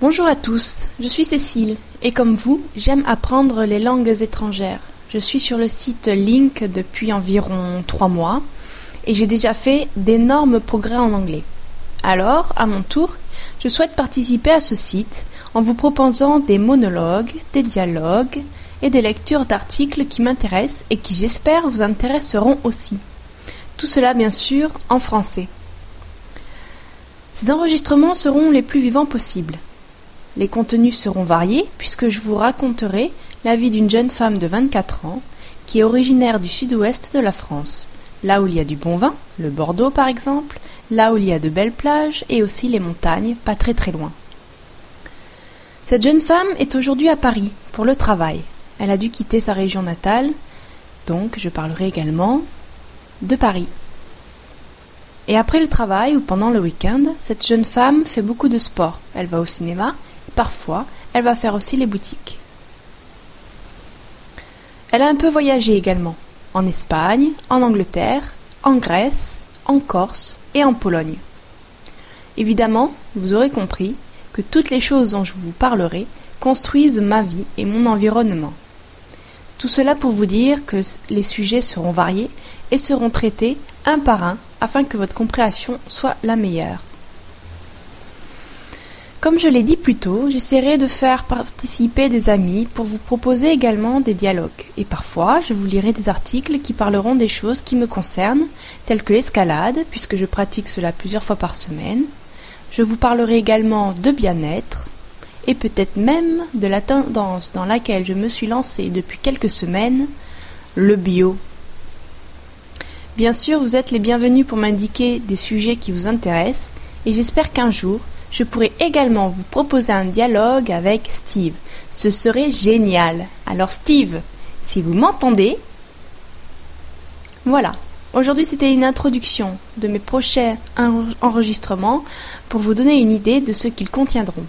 Bonjour à tous, je suis Cécile et comme vous, j'aime apprendre les langues étrangères. Je suis sur le site Link depuis environ trois mois et j'ai déjà fait d'énormes progrès en anglais. Alors, à mon tour, je souhaite participer à ce site en vous proposant des monologues, des dialogues et des lectures d'articles qui m'intéressent et qui j'espère vous intéresseront aussi. Tout cela bien sûr en français. Ces enregistrements seront les plus vivants possibles. Les contenus seront variés puisque je vous raconterai la vie d'une jeune femme de 24 ans qui est originaire du sud-ouest de la France, là où il y a du bon vin, le Bordeaux par exemple, là où il y a de belles plages et aussi les montagnes, pas très très loin. Cette jeune femme est aujourd'hui à Paris pour le travail. Elle a dû quitter sa région natale, donc je parlerai également de Paris. Et après le travail ou pendant le week-end, cette jeune femme fait beaucoup de sport. Elle va au cinéma parfois elle va faire aussi les boutiques. Elle a un peu voyagé également, en Espagne, en Angleterre, en Grèce, en Corse et en Pologne. Évidemment, vous aurez compris que toutes les choses dont je vous parlerai construisent ma vie et mon environnement. Tout cela pour vous dire que les sujets seront variés et seront traités un par un afin que votre compréhension soit la meilleure. Comme je l'ai dit plus tôt, j'essaierai de faire participer des amis pour vous proposer également des dialogues. Et parfois, je vous lirai des articles qui parleront des choses qui me concernent, telles que l'escalade, puisque je pratique cela plusieurs fois par semaine. Je vous parlerai également de bien-être, et peut-être même de la tendance dans laquelle je me suis lancée depuis quelques semaines, le bio. Bien sûr, vous êtes les bienvenus pour m'indiquer des sujets qui vous intéressent, et j'espère qu'un jour, je pourrais également vous proposer un dialogue avec Steve. Ce serait génial. Alors Steve, si vous m'entendez, voilà. Aujourd'hui, c'était une introduction de mes prochains enregistrements pour vous donner une idée de ce qu'ils contiendront.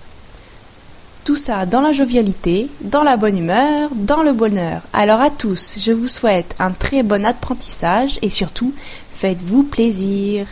Tout ça dans la jovialité, dans la bonne humeur, dans le bonheur. Alors à tous, je vous souhaite un très bon apprentissage et surtout, faites-vous plaisir.